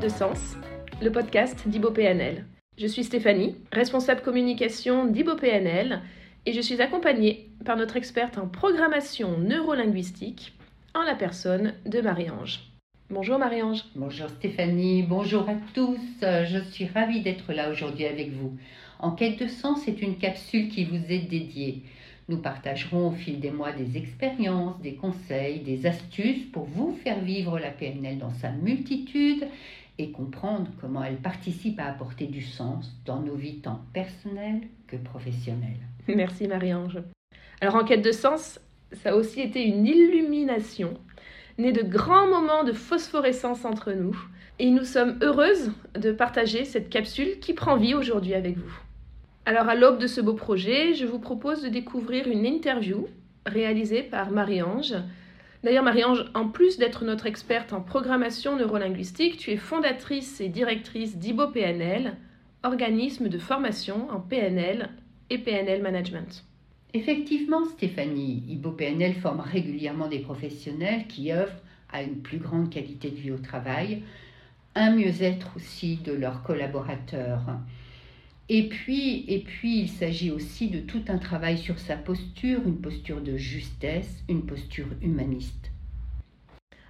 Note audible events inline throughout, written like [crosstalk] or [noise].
De sens, le podcast d'IboPNL. Je suis Stéphanie, responsable communication d'IboPNL, et je suis accompagnée par notre experte en programmation neurolinguistique, en la personne de Marie-Ange. Bonjour Marie-Ange. Bonjour Stéphanie, bonjour à tous. Je suis ravie d'être là aujourd'hui avec vous. En quête de sens est une capsule qui vous est dédiée. Nous partagerons au fil des mois des expériences, des conseils, des astuces pour vous faire vivre la PNL dans sa multitude et comprendre comment elle participe à apporter du sens dans nos vies tant personnelles que professionnelles. Merci Marie-Ange. Alors en quête de sens, ça a aussi été une illumination, née de grands moments de phosphorescence entre nous. Et nous sommes heureuses de partager cette capsule qui prend vie aujourd'hui avec vous. Alors à l'aube de ce beau projet, je vous propose de découvrir une interview réalisée par Marie-Ange. D'ailleurs, Marie-Ange, en plus d'être notre experte en programmation neurolinguistique, tu es fondatrice et directrice d'IBO-PNL, organisme de formation en PNL et PNL Management. Effectivement, Stéphanie, IBO-PNL forme régulièrement des professionnels qui œuvrent à une plus grande qualité de vie au travail, un mieux-être aussi de leurs collaborateurs. Et puis, et puis, il s'agit aussi de tout un travail sur sa posture, une posture de justesse, une posture humaniste.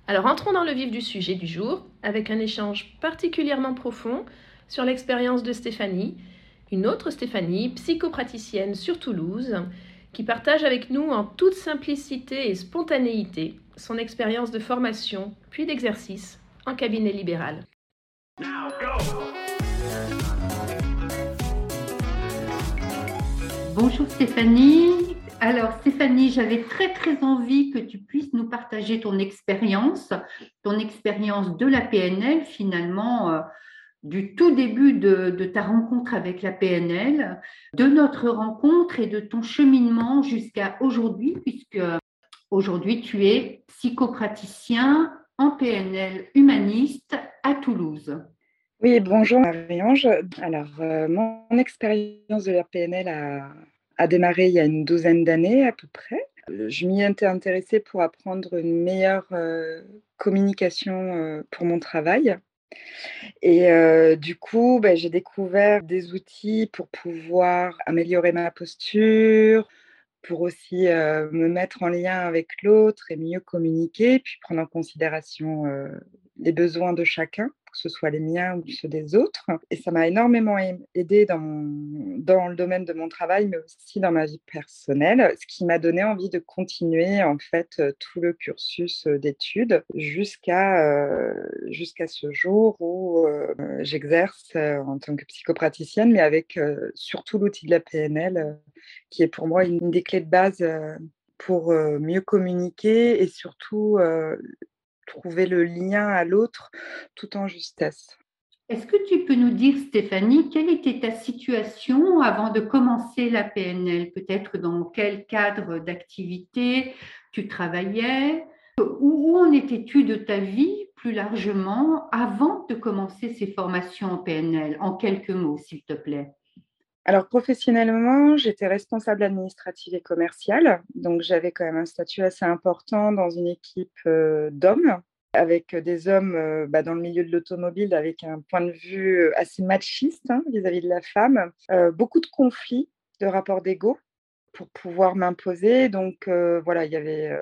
Alors entrons dans le vif du sujet du jour avec un échange particulièrement profond sur l'expérience de Stéphanie, une autre Stéphanie, psychopraticienne sur Toulouse, qui partage avec nous en toute simplicité et spontanéité son expérience de formation puis d'exercice en cabinet libéral. Bonjour Stéphanie. Alors Stéphanie, j'avais très très envie que tu puisses nous partager ton expérience, ton expérience de la PNL finalement, euh, du tout début de, de, ta rencontre avec la PNL, de notre rencontre et de ton cheminement jusqu'à aujourd'hui, puisque aujourd'hui tu es psychopraticien en PNL humaniste à Toulouse. Oui, bonjour Marie-Ange. Alors, euh, mon expérience de la PNL a, démarré il y a une douzaine d'années à peu près. Euh, je m'y étais intéressée pour apprendre une meilleure euh, communication pour mon travail. Et du coup, ben, j'ai découvert des outils pour pouvoir améliorer ma posture, pour aussi me mettre en lien avec l'autre et mieux communiquer, puis prendre en considération les besoins de chacun que ce soit les miens ou ceux des autres. Et ça m'a énormément aidé dans, dans le domaine de mon travail, mais aussi dans ma vie personnelle, ce qui m'a donné envie de continuer en fait euh, tout le cursus euh, d'études jusqu'à euh, jusqu'à ce jour où j'exerce en tant que psychopraticienne, mais avec surtout l'outil de la PNL, qui est pour moi une des clés de base pour mieux communiquer et surtout trouver le lien à l'autre tout en justesse. Est-ce que tu peux nous dire, Stéphanie, quelle était ta situation avant de commencer la PNL Peut-être dans quel cadre d'activité tu travaillais? Où en étais-tu de ta vie plus largement avant de commencer ces formations en PNL En quelques mots, s'il te plaît. Alors professionnellement, j'étais responsable administrative et commerciale, donc j'avais quand même un statut assez important dans une équipe euh, d'hommes, avec des hommes euh, bah, dans le milieu de l'automobile, avec un point de vue euh, assez machiste hein, vis-à-vis de la femme, beaucoup de conflits, de rapports d'ego pour pouvoir m'imposer. Donc voilà, il y avait,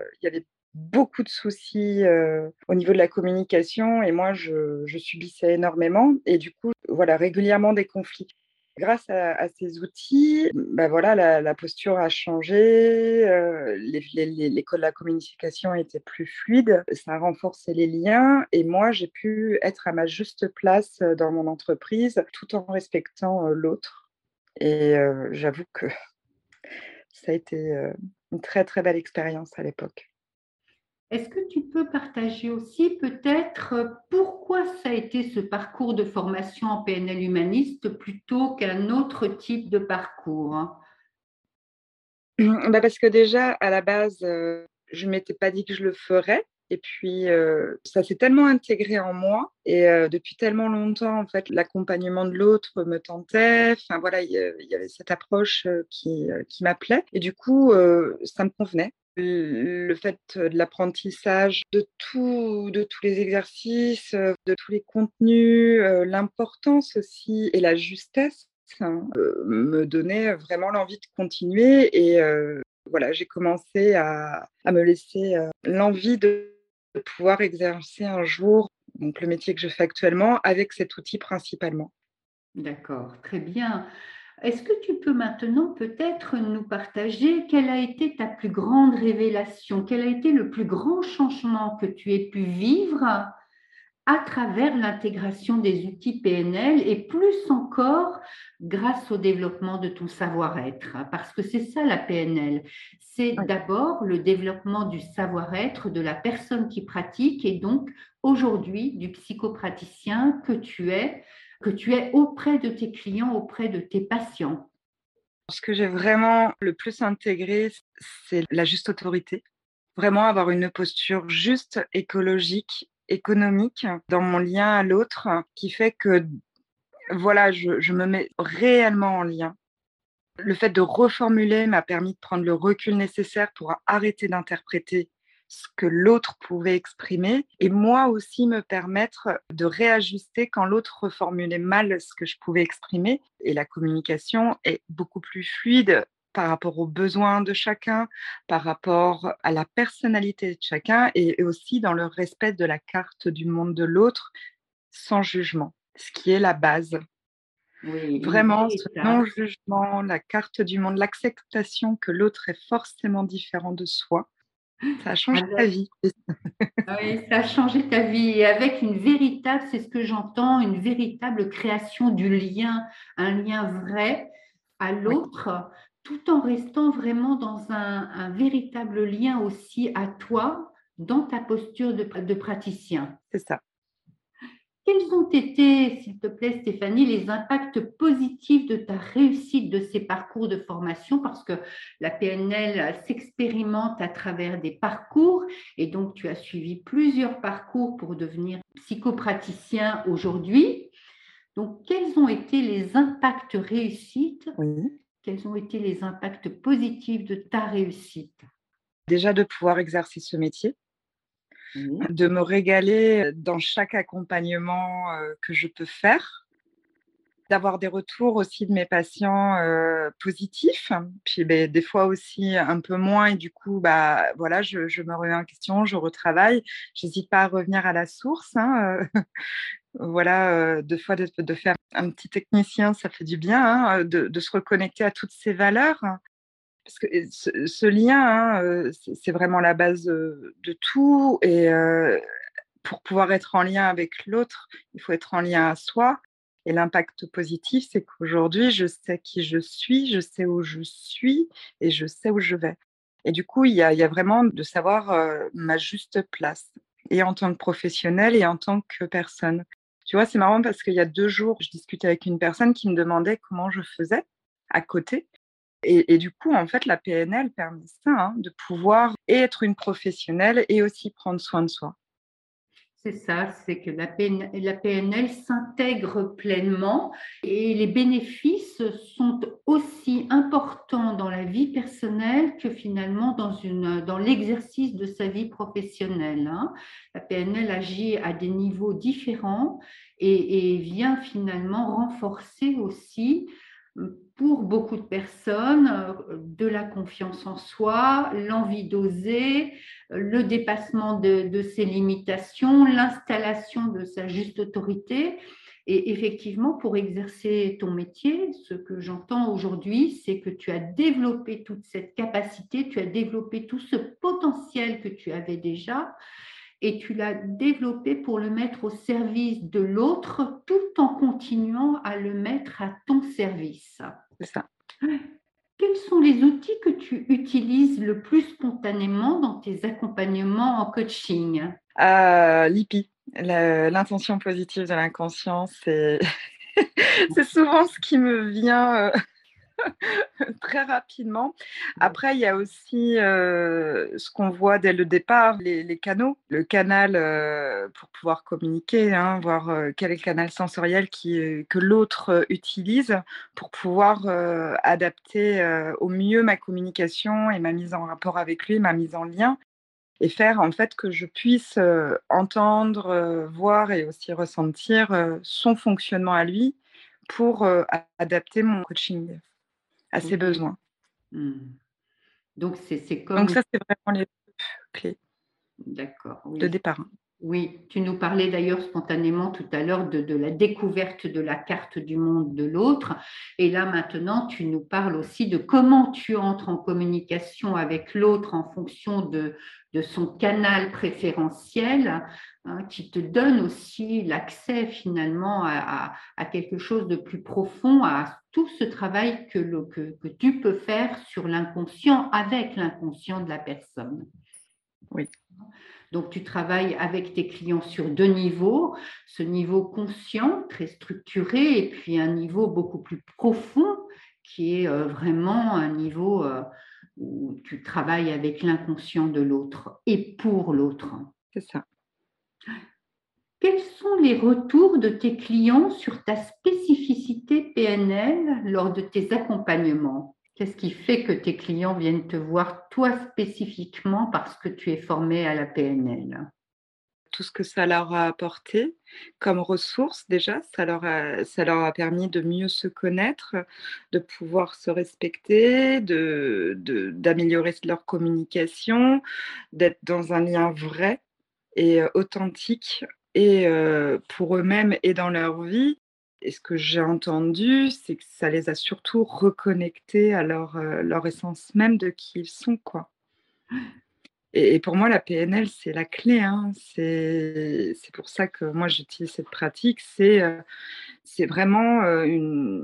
beaucoup de soucis au niveau de la communication et moi je subissais énormément et du coup voilà régulièrement des conflits. Grâce à, ces outils, bah la, posture a changé, euh, de la communication était plus fluide, ça a renforcé les liens et moi, j'ai pu être à ma juste place euh, dans mon entreprise tout en respectant euh, l'autre. Et j'avoue que [laughs] ça a été une très, très belle expérience à l'époque. Est-ce que tu peux partager aussi peut-être euh, pourquoi ça a été ce parcours de formation en PNL humaniste plutôt qu'un autre type de parcours? Bah Parce que déjà, à la base, euh, je ne m'étais pas dit que je le ferais. Et puis, euh, ça s'est tellement intégré en moi. Et depuis tellement longtemps, en fait, l'accompagnement de l'autre me tentait. Enfin, voilà, il y, avait cette approche qui m'appelait. Et du coup, ça me convenait le fait de l'apprentissage de, tout, de tous les exercices, de tous les contenus, l'importance aussi et la justesse hein, me donnait vraiment l'envie de continuer. Et voilà, j'ai commencé à, à, me laisser l'envie de pouvoir exercer un jour donc le métier que je fais actuellement avec cet outil principalement. D'accord, très bien. Est-ce que tu peux maintenant peut-être nous partager quelle a été ta plus grande révélation, quel a été le plus grand changement que tu aies pu vivre à travers l'intégration des outils PNL et plus encore grâce au développement de ton savoir-être? Parce que c'est ça la PNL. C'est d'abord le développement du savoir-être de la personne qui pratique et donc aujourd'hui du psychopraticien que tu es que tu es auprès de tes clients, auprès de tes patients Ce que j'ai vraiment le plus intégré, c'est la juste autorité. Vraiment avoir une posture juste, écologique, économique dans mon lien à l'autre qui fait que voilà, je, je, me mets réellement en lien. Le fait de reformuler m'a permis de prendre le recul nécessaire pour arrêter d'interpréter ce que l'autre pouvait exprimer et moi aussi me permettre de réajuster quand l'autre reformulait mal ce que je pouvais exprimer. Et la communication est beaucoup plus fluide par rapport aux besoins de chacun, par rapport à la personnalité de chacun et aussi dans le respect de la carte du monde de l'autre sans jugement, ce qui est la base. Vraiment, ce non-jugement, la carte du monde, l'acceptation que l'autre est forcément différent de soi ça a changé ta vie. oui, ça a changé ta vie. Et avec une véritable, c'est ce que j'entends, une véritable création du lien, un lien vrai à l'autre, tout en restant vraiment dans un, véritable lien aussi à toi, dans ta posture de praticien. C'est ça. Quels ont été, s'il te plaît, Stéphanie, les impacts positifs de ta réussite de ces parcours de formation? Parce que la PNL s'expérimente à travers des parcours et donc tu as suivi plusieurs parcours pour devenir psychopraticien aujourd'hui. Donc, quels ont été les impacts réussites? Quels ont été les impacts positifs de ta réussite? Déjà de pouvoir exercer ce métier, de me régaler dans chaque accompagnement que je peux faire, d'avoir des retours aussi de mes patients positifs, puis ben, des fois aussi un peu moins, et du coup, bah, voilà, je, me remets en question, je retravaille, j'hésite pas à revenir à la source. Hein, [laughs] voilà, deux fois de, faire un petit technicien, ça fait du bien, hein, de, se reconnecter à toutes ces valeurs parce que ce, lien, hein, c'est vraiment la base de, tout. Et pour pouvoir être en lien avec l'autre, il faut être en lien à soi. Et l'impact positif, c'est qu'aujourd'hui, je sais qui je suis, je sais où je suis et je sais où je vais. Et du coup, il y a, vraiment de savoir ma juste place, et en tant que professionnel et en tant que personne. Tu vois, c'est marrant parce qu'il y a deux jours, je discutais avec une personne qui me demandait comment je faisais à côté. Et, du coup, en fait, la PNL permet ça, hein, de pouvoir être une professionnelle et aussi prendre soin de soi. C'est ça, c'est que la PNL, s'intègre pleinement et les bénéfices sont aussi importants dans la vie personnelle que finalement dans, une, dans l'exercice de sa vie professionnelle. Hein. La PNL agit à des niveaux différents et, et vient finalement renforcer aussi pour beaucoup de personnes euh, de la confiance en soi, l'envie d'oser, le dépassement de, ses limitations, l'installation de sa juste autorité. Et effectivement, pour exercer ton métier, ce que j'entends aujourd'hui, c'est que tu as développé toute cette capacité, tu as développé tout ce potentiel que tu avais déjà et tu l'as développé pour le mettre au service de l'autre tout en continuant à le mettre à ton service. C'est. Quels sont les outils que tu utilises le plus spontanément dans tes accompagnements en coaching? Euh, L'IPI, l'intention positive de l'inconscient, [laughs] c'est souvent ce qui me vient euh, [laughs] très rapidement. Après, il y a aussi euh, ce qu'on voit dès le départ, les, canaux, le canal euh, pour pouvoir communiquer, hein, voir euh, quel est le canal sensoriel qui, que l'autre utilise pour pouvoir adapter au mieux ma communication et ma mise en rapport avec lui, ma mise en lien et faire en fait que je puisse entendre, voir et aussi ressentir son fonctionnement à lui pour adapter mon coaching à ses besoins. Mmh. Donc, c'est comme. Donc, ça, c'est vraiment les clés D'accord. de départ. Oui, tu nous parlais d'ailleurs spontanément tout à l'heure de, la découverte de la carte du monde de l'autre. Et là maintenant, tu nous parles aussi de comment tu entres en communication avec l'autre en fonction de, son canal préférentiel, hein, qui te donne aussi l'accès finalement à, quelque chose de plus profond, à tout ce travail que, que tu peux faire sur l'inconscient avec l'inconscient de la personne. Oui. Donc, tu travailles avec tes clients sur deux niveaux, ce niveau conscient, très structuré, et puis un niveau beaucoup plus profond, qui est euh, vraiment un niveau euh, où tu travailles avec l'inconscient de l'autre et pour l'autre. C'est ça. Quels sont les retours de tes clients sur ta spécificité PNL lors de tes accompagnements? Qu'est-ce qui fait que tes clients viennent te voir toi spécifiquement parce que tu es formé à la PNL tout ce que ça leur a apporté comme ressources déjà. Ça leur, a, permis de mieux se connaître, de pouvoir se respecter, d'améliorer de, leur communication, d'être dans un lien vrai et euh, authentique et euh, pour eux-mêmes et dans leur vie. Et ce que j'ai entendu, c'est que ça les a surtout reconnectés à leur, euh, leur essence même de qui ils sont. quoi. Et, pour moi, la PNL, c'est la clé. Hein. C'est pour ça que moi, j'utilise cette pratique. C'est euh, c'est vraiment euh, une,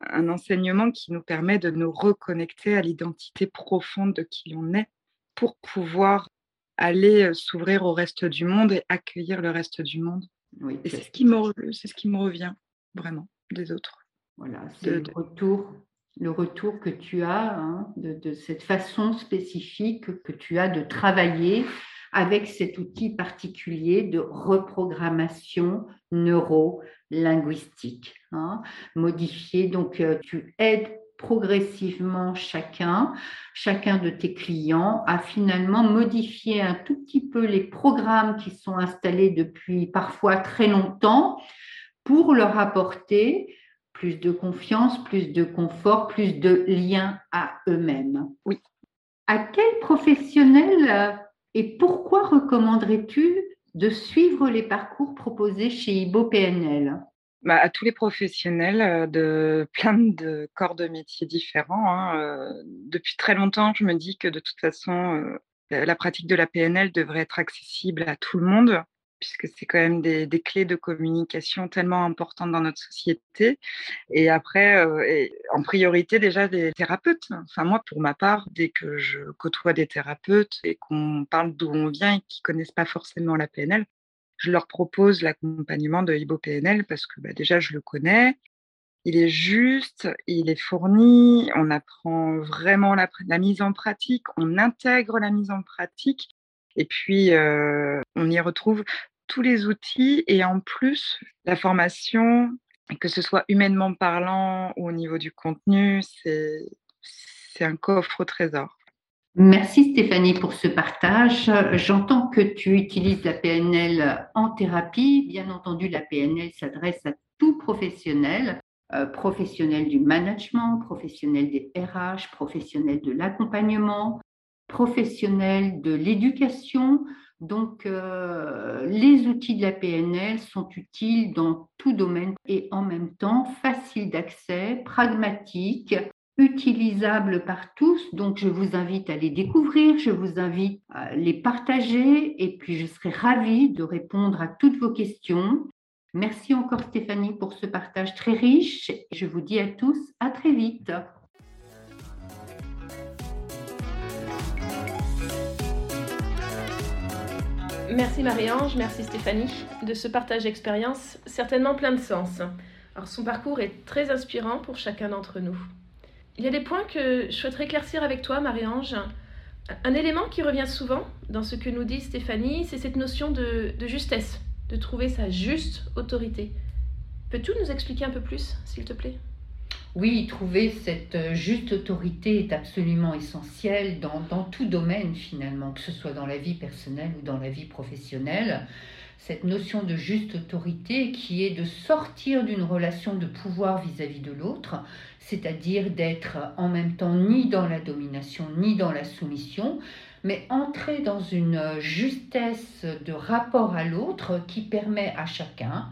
un enseignement qui nous permet de nous reconnecter à l'identité profonde de qui on est pour pouvoir aller s'ouvrir au reste du monde et accueillir le reste du monde. Oui, et c'est ce, qui me, ce qui me revient vraiment des autres. Voilà, c'est le retour, le retour que tu as hein, de, cette façon spécifique que tu as de travailler avec cet outil particulier de reprogrammation neuro-linguistique. Hein, modifier, donc euh, tu aides progressivement chacun, chacun de tes clients à finalement modifier un tout petit peu les programmes qui sont installés depuis parfois très longtemps pour leur apporter plus de confiance, plus de confort, plus de lien à eux-mêmes. Oui. À quel professionnel euh, et pourquoi recommanderais-tu de suivre les parcours proposés chez Ibo PNL bah, à tous les professionnels euh, de plein de corps de métiers différents. Hein, euh, depuis très longtemps, je me dis que de toute façon, la pratique de la PNL devrait être accessible à tout le monde puisque c'est quand même des, clés de communication tellement importantes dans notre société. Et après, euh, en priorité déjà des thérapeutes. Enfin moi, pour ma part, dès que je côtoie des thérapeutes et qu'on parle d'où on vient et qui connaissent pas forcément la PNL, je leur propose l'accompagnement de Ibo PNL parce que bah, déjà je le connais, il est juste, il est fourni, on apprend vraiment la, mise en pratique, on intègre la mise en pratique et puis, on y retrouve tous les outils et en plus, la formation, que ce soit humainement parlant ou au niveau du contenu, c'est un coffre au trésor. Merci Stéphanie pour ce partage. J'entends que tu utilises la PNL en thérapie. Bien entendu, la PNL s'adresse à tout professionnel, euh, professionnel du management, professionnel des RH, professionnel de l'accompagnement, professionnels de l'éducation. Donc, euh, les outils de la PNL sont utiles dans tout domaine et en même temps faciles d'accès, pragmatiques, utilisables par tous. Donc, je vous invite à les découvrir, je vous invite à les partager et puis je serai ravie de répondre à toutes vos questions. Merci encore Stéphanie pour ce partage très riche. Je vous dis à tous à très vite. Merci Marie-Ange, merci Stéphanie de ce partage d'expérience certainement plein de sens. Alors son parcours est très inspirant pour chacun d'entre nous. Il y a des points que je souhaiterais éclaircir avec toi, Marie-Ange. Un élément qui revient souvent dans ce que nous dit Stéphanie, c'est cette notion de, de justesse, de trouver sa juste autorité. Peux-tu nous expliquer un peu plus, s'il te plaît? Oui, trouver cette euh, juste autorité est absolument essentiel dans, dans, tout domaine finalement, que ce soit dans la vie personnelle ou dans la vie professionnelle. Cette notion de juste autorité qui est de sortir d'une relation de pouvoir vis-à-vis de l'autre, c'est-à-dire d'être en même temps ni dans la domination ni dans la soumission, mais entrer dans une justesse de rapport à l'autre qui permet à chacun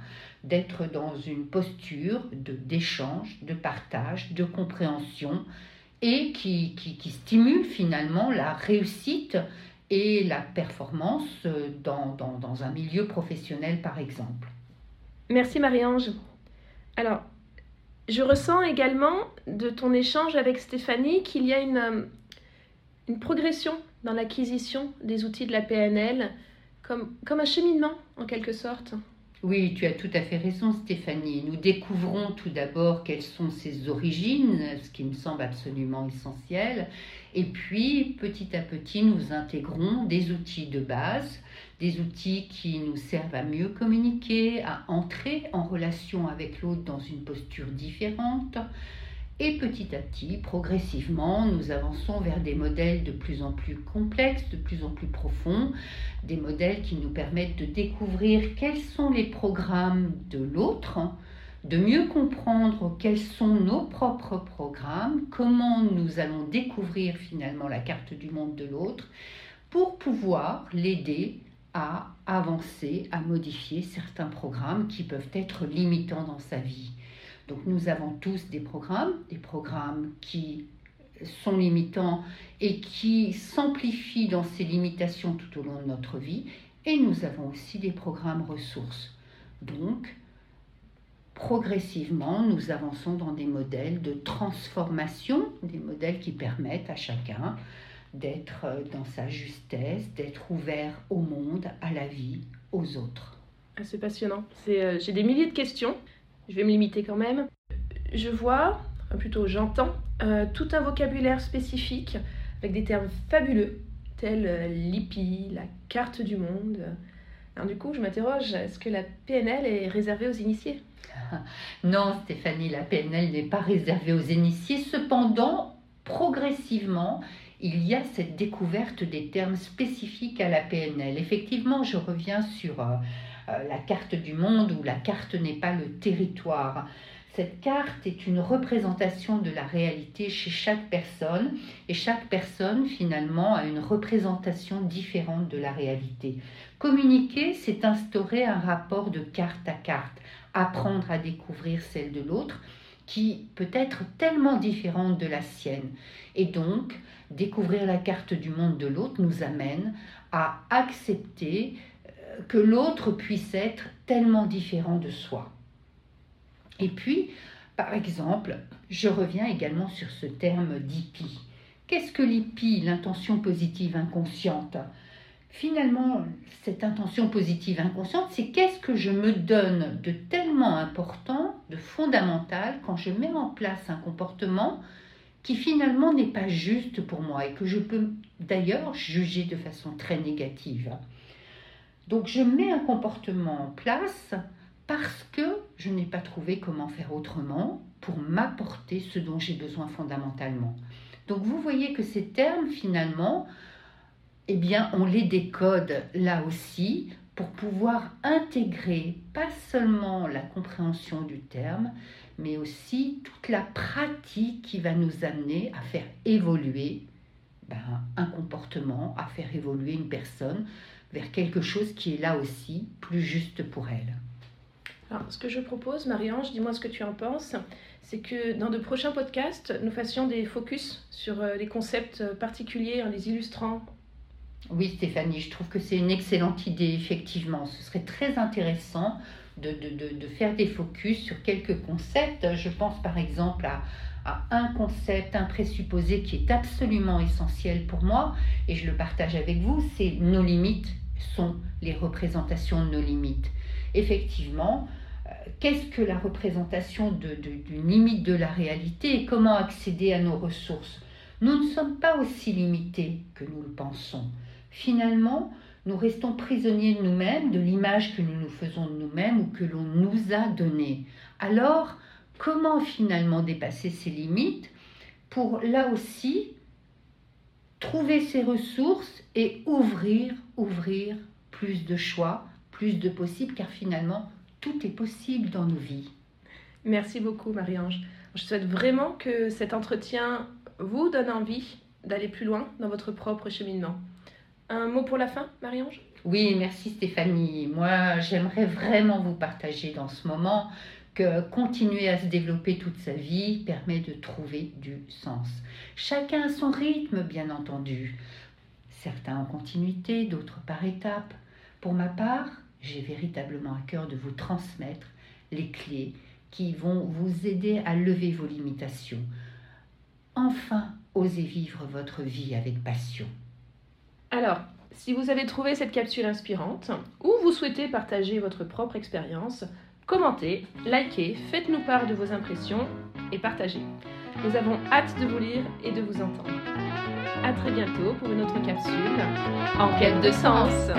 d'être dans une posture d'échange, de partage, de compréhension et qui, qui, stimule finalement la réussite et la performance dans, dans, dans un milieu professionnel par exemple. Merci Marie-Ange. Alors, je ressens également de ton échange avec Stéphanie qu'il y a une, une progression dans l'acquisition des outils de la PNL, comme, comme un cheminement en quelque sorte. Oui, tu as tout à fait raison Stéphanie. Nous découvrons tout d'abord quelles sont ses origines, ce qui me semble absolument essentiel. Et puis, petit à petit, nous intégrons des outils de base, des outils qui nous servent à mieux communiquer, à entrer en relation avec l'autre dans une posture différente, et petit à petit, progressivement, nous avançons vers des modèles de plus en plus complexes, de plus en plus profonds, des modèles qui nous permettent de découvrir quels sont les programmes de l'autre, de mieux comprendre quels sont nos propres programmes, comment nous allons découvrir finalement la carte du monde de l'autre, pour pouvoir l'aider à avancer, à modifier certains programmes qui peuvent être limitants dans sa vie. Donc nous avons tous des programmes, des programmes qui sont limitants et qui s'amplifient dans ces limitations tout au long de notre vie. Et nous avons aussi des programmes ressources. Donc, progressivement, nous avançons dans des modèles de transformation, des modèles qui permettent à chacun d'être dans sa justesse, d'être ouvert au monde, à la vie, aux autres. Ah, c'est passionnant. Euh, j'ai des milliers de questions je vais me limiter quand même. Je vois, plutôt j'entends, euh, tout un vocabulaire spécifique avec des termes fabuleux tels euh, l'IPI, la carte du monde. Du coup, je m'interroge, est-ce que la PNL est réservée aux initiés? [laughs] Non, Stéphanie, la PNL n'est pas réservée aux initiés. Cependant, progressivement, il y a cette découverte des termes spécifiques à la PNL. Effectivement, je reviens sur euh, la carte du monde où la carte n'est pas le territoire. Cette carte est une représentation de la réalité chez chaque personne et chaque personne finalement a une représentation différente de la réalité. Communiquer, c'est instaurer un rapport de carte à carte, apprendre à découvrir celle de l'autre qui peut être tellement différente de la sienne. Et donc, découvrir la carte du monde de l'autre nous amène à accepter que l'autre puisse être tellement différent de soi. Et puis, par exemple, je reviens également sur ce terme d'IPI. Qu'est-ce que l'IPI, l'intention positive inconsciente? Finalement, cette intention positive inconsciente, c'est qu'est-ce que je me donne de tellement important, de fondamental, quand je mets en place un comportement qui finalement n'est pas juste pour moi et que je peux d'ailleurs juger de façon très négative. Donc je mets un comportement en place parce que je n'ai pas trouvé comment faire autrement pour m'apporter ce dont j'ai besoin fondamentalement. Donc vous voyez que ces termes finalement, eh bien on les décode là aussi pour pouvoir intégrer pas seulement la compréhension du terme, mais aussi toute la pratique qui va nous amener à faire évoluer ben, un comportement, à faire évoluer une personne vers quelque chose qui est là aussi plus juste pour elle. Alors, ce que je propose, Marie-Ange, dis-moi ce que tu en penses, c'est que dans de prochains podcasts, nous fassions des focus sur euh, les concepts particuliers en les illustrant. Oui, Stéphanie, je trouve que c'est une excellente idée, effectivement. Ce serait très intéressant de, de, de, faire des focus sur quelques concepts. Je pense par exemple à, à un concept, un présupposé qui est absolument essentiel pour moi, et je le partage avec vous, c'est nos limites sont les représentations de nos limites. Effectivement, euh, qu'est-ce que la représentation d'une limite de la réalité et comment accéder à nos ressources? Nous ne sommes pas aussi limités que nous le pensons. Finalement, nous restons prisonniers de nous-mêmes, de l'image que nous nous faisons de nous-mêmes ou que l'on nous a donnée. Alors, comment finalement dépasser ces limites? Pour là aussi trouver ses ressources et ouvrir, ouvrir plus de choix, plus de possibles, car finalement, tout est possible dans nos vies. Merci beaucoup, Marie-Ange. Je souhaite vraiment que cet entretien vous donne envie d'aller plus loin dans votre propre cheminement. Un mot pour la fin, Marie-Ange? Oui, merci Stéphanie. Moi, j'aimerais vraiment vous partager dans ce moment que continuer à se développer toute sa vie permet de trouver du sens. Chacun a son rythme, bien entendu. Certains en continuité, d'autres par étapes. Pour ma part, j'ai véritablement à cœur de vous transmettre les clés qui vont vous aider à lever vos limitations. Enfin, osez vivre votre vie avec passion. Alors, si vous avez trouvé cette capsule inspirante ou vous souhaitez partager votre propre expérience, commentez, likez, faites-nous part de vos impressions et partagez. Nous avons hâte de vous lire et de vous entendre. A très bientôt pour une autre capsule en quête de sens.